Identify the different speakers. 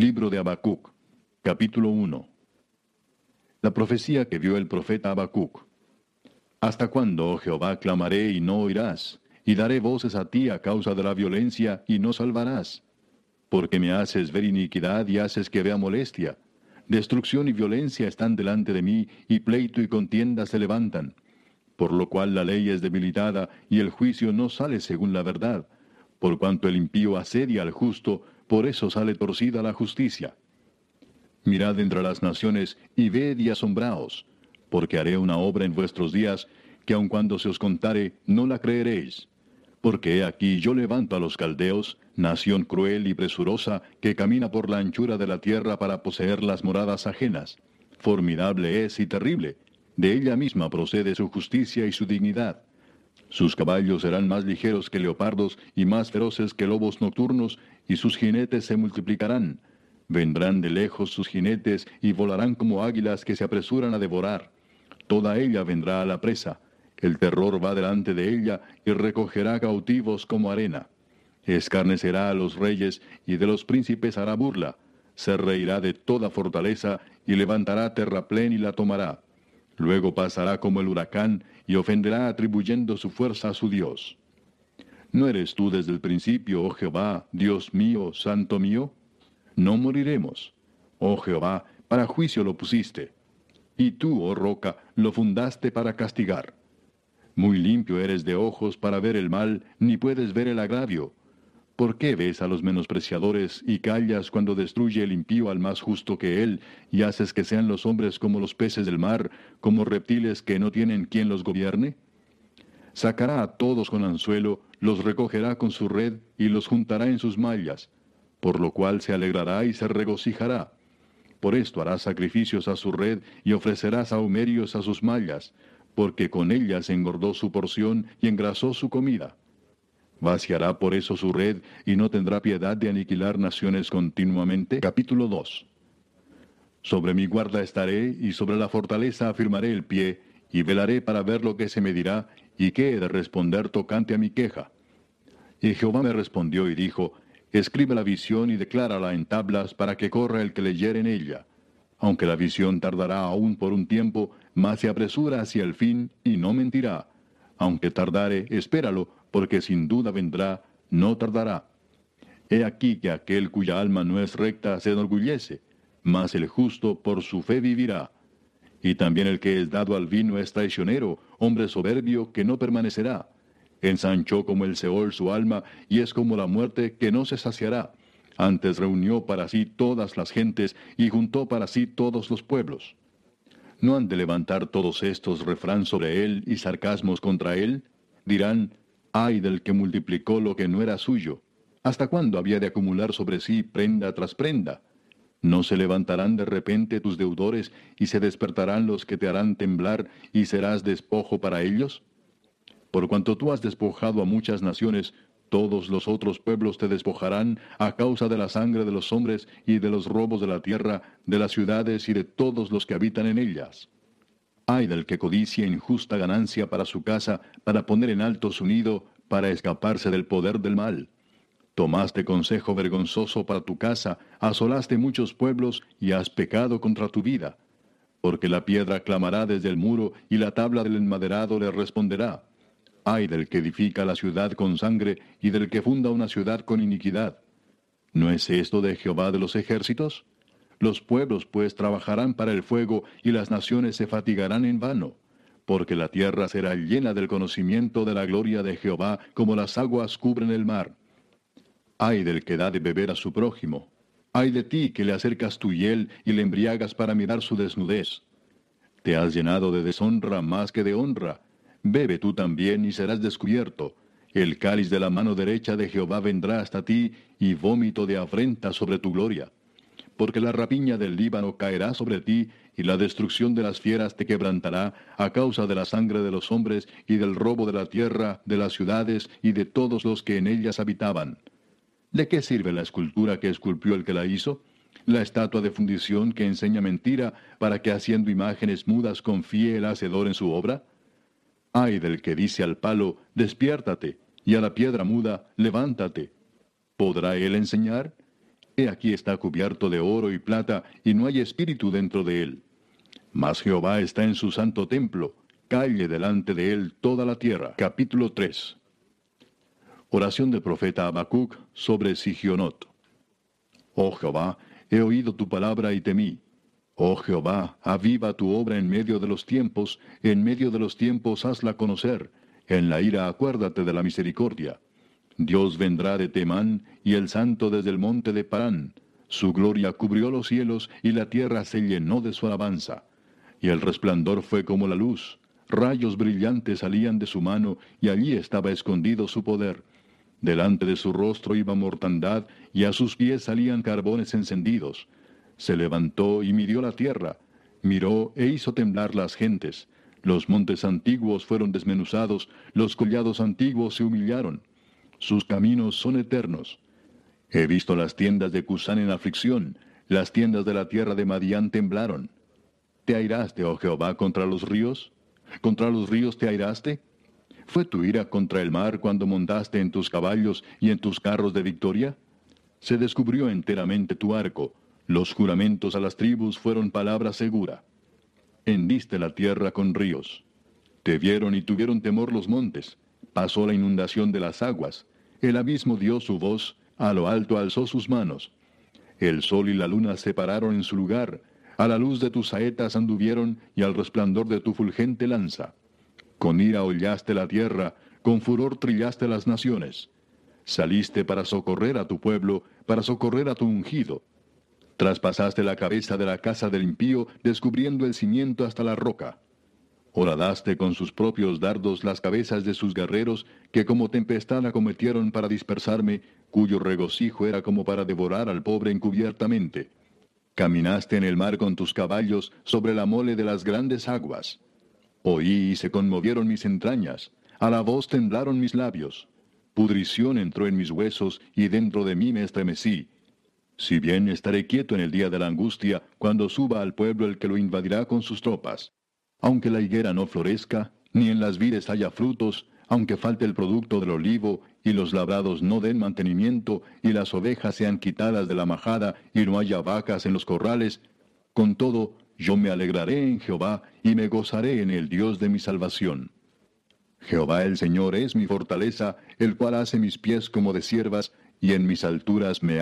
Speaker 1: Libro de Habacuc, capítulo 1. La profecía que vio el profeta Habacuc. ¿Hasta cuándo, oh Jehová, clamaré y no oirás? Y daré voces a ti a causa de la violencia y no salvarás. Porque me haces ver iniquidad y haces que vea molestia. Destrucción y violencia están delante de mí, y pleito y contienda se levantan. Por lo cual la ley es debilitada, y el juicio no sale según la verdad. Por cuanto el impío asedia al justo, por eso sale torcida la justicia. Mirad entre las naciones y ved y asombraos, porque haré una obra en vuestros días, que aun cuando se os contare, no la creeréis. Porque he aquí yo levanto a los caldeos, nación cruel y presurosa, que camina por la anchura de la tierra para poseer las moradas ajenas. Formidable es y terrible. De ella misma procede su justicia y su dignidad. Sus caballos serán más ligeros que leopardos y más feroces que lobos nocturnos, y sus jinetes se multiplicarán. Vendrán de lejos sus jinetes y volarán como águilas que se apresuran a devorar. Toda ella vendrá a la presa. El terror va delante de ella y recogerá cautivos como arena. Escarnecerá a los reyes y de los príncipes hará burla. Se reirá de toda fortaleza y levantará terraplén y la tomará. Luego pasará como el huracán y ofenderá atribuyendo su fuerza a su Dios. ¿No eres tú desde el principio, oh Jehová, Dios mío, santo mío? No moriremos. Oh Jehová, para juicio lo pusiste. Y tú, oh roca, lo fundaste para castigar. Muy limpio eres de ojos para ver el mal, ni puedes ver el agravio. ¿Por qué ves a los menospreciadores y callas cuando destruye el impío al más justo que él, y haces que sean los hombres como los peces del mar, como reptiles que no tienen quien los gobierne? Sacará a todos con anzuelo, los recogerá con su red y los juntará en sus mallas, por lo cual se alegrará y se regocijará. Por esto hará sacrificios a su red y ofrecerá saumerios a sus mallas, porque con ellas engordó su porción y engrasó su comida. Vaciará por eso su red y no tendrá piedad de aniquilar naciones continuamente. Capítulo 2. Sobre mi guarda estaré y sobre la fortaleza afirmaré el pie y velaré para ver lo que se me dirá y qué he de responder tocante a mi queja. Y Jehová me respondió y dijo, Escribe la visión y declárala en tablas para que corra el que leyere en ella. Aunque la visión tardará aún por un tiempo, mas se apresura hacia el fin y no mentirá. Aunque tardare, espéralo, porque sin duda vendrá, no tardará. He aquí que aquel cuya alma no es recta se enorgullece, mas el justo por su fe vivirá. Y también el que es dado al vino es traicionero, hombre soberbio que no permanecerá. Ensanchó como el Seol su alma, y es como la muerte que no se saciará. Antes reunió para sí todas las gentes, y juntó para sí todos los pueblos. ¿No han de levantar todos estos refrán sobre él y sarcasmos contra él? Dirán, ay del que multiplicó lo que no era suyo. ¿Hasta cuándo había de acumular sobre sí prenda tras prenda? ¿No se levantarán de repente tus deudores y se despertarán los que te harán temblar y serás despojo para ellos? Por cuanto tú has despojado a muchas naciones, todos los otros pueblos te despojarán a causa de la sangre de los hombres y de los robos de la tierra, de las ciudades y de todos los que habitan en ellas. Ay del que codicia injusta ganancia para su casa, para poner en alto su nido, para escaparse del poder del mal. Tomaste consejo vergonzoso para tu casa, asolaste muchos pueblos y has pecado contra tu vida. Porque la piedra clamará desde el muro y la tabla del enmaderado le responderá. Ay del que edifica la ciudad con sangre y del que funda una ciudad con iniquidad. ¿No es esto de Jehová de los ejércitos? Los pueblos pues trabajarán para el fuego y las naciones se fatigarán en vano, porque la tierra será llena del conocimiento de la gloria de Jehová como las aguas cubren el mar. Ay del que da de beber a su prójimo. Ay de ti que le acercas tu hiel y le embriagas para mirar su desnudez. Te has llenado de deshonra más que de honra Bebe tú también y serás descubierto. El cáliz de la mano derecha de Jehová vendrá hasta ti, y vómito de afrenta sobre tu gloria. Porque la rapiña del Líbano caerá sobre ti, y la destrucción de las fieras te quebrantará, a causa de la sangre de los hombres, y del robo de la tierra, de las ciudades, y de todos los que en ellas habitaban. ¿De qué sirve la escultura que esculpió el que la hizo? La estatua de fundición que enseña mentira, para que haciendo imágenes mudas confíe el hacedor en su obra? Ay del que dice al palo, despiértate, y a la piedra muda, levántate. ¿Podrá él enseñar? He aquí está cubierto de oro y plata, y no hay espíritu dentro de él. Mas Jehová está en su santo templo, calle delante de él toda la tierra. Capítulo 3. Oración del profeta Habacuc sobre Sigionot. Oh Jehová, he oído tu palabra y temí. Oh Jehová, aviva tu obra en medio de los tiempos, en medio de los tiempos hazla conocer. En la ira acuérdate de la misericordia. Dios vendrá de Temán y el santo desde el monte de Parán. Su gloria cubrió los cielos y la tierra se llenó de su alabanza. Y el resplandor fue como la luz. Rayos brillantes salían de su mano y allí estaba escondido su poder. Delante de su rostro iba mortandad y a sus pies salían carbones encendidos. Se levantó y midió la tierra, miró e hizo temblar las gentes. Los montes antiguos fueron desmenuzados, los collados antiguos se humillaron sus caminos son eternos. He visto las tiendas de Cusán en aflicción, las tiendas de la tierra de Madián temblaron. ¿Te airaste, oh Jehová, contra los ríos? ¿Contra los ríos te airaste? ¿Fue tu ira contra el mar cuando montaste en tus caballos y en tus carros de victoria? Se descubrió enteramente tu arco, los juramentos a las tribus fueron palabra segura. Hendiste la tierra con ríos. Te vieron y tuvieron temor los montes. Pasó la inundación de las aguas. El abismo dio su voz, a lo alto alzó sus manos. El sol y la luna se pararon en su lugar, a la luz de tus saetas anduvieron y al resplandor de tu fulgente lanza. Con ira hollaste la tierra, con furor trillaste las naciones. Saliste para socorrer a tu pueblo, para socorrer a tu ungido. Traspasaste la cabeza de la casa del impío, descubriendo el cimiento hasta la roca. Horadaste con sus propios dardos las cabezas de sus guerreros, que como tempestad acometieron para dispersarme, cuyo regocijo era como para devorar al pobre encubiertamente. Caminaste en el mar con tus caballos sobre la mole de las grandes aguas. Oí y se conmovieron mis entrañas, a la voz temblaron mis labios. Pudrición entró en mis huesos y dentro de mí me estremecí. Si bien estaré quieto en el día de la angustia, cuando suba al pueblo el que lo invadirá con sus tropas. Aunque la higuera no florezca, ni en las vides haya frutos, aunque falte el producto del olivo, y los labrados no den mantenimiento, y las ovejas sean quitadas de la majada, y no haya vacas en los corrales, con todo, yo me alegraré en Jehová, y me gozaré en el Dios de mi salvación. Jehová el Señor es mi fortaleza, el cual hace mis pies como de siervas, y en mis alturas me ha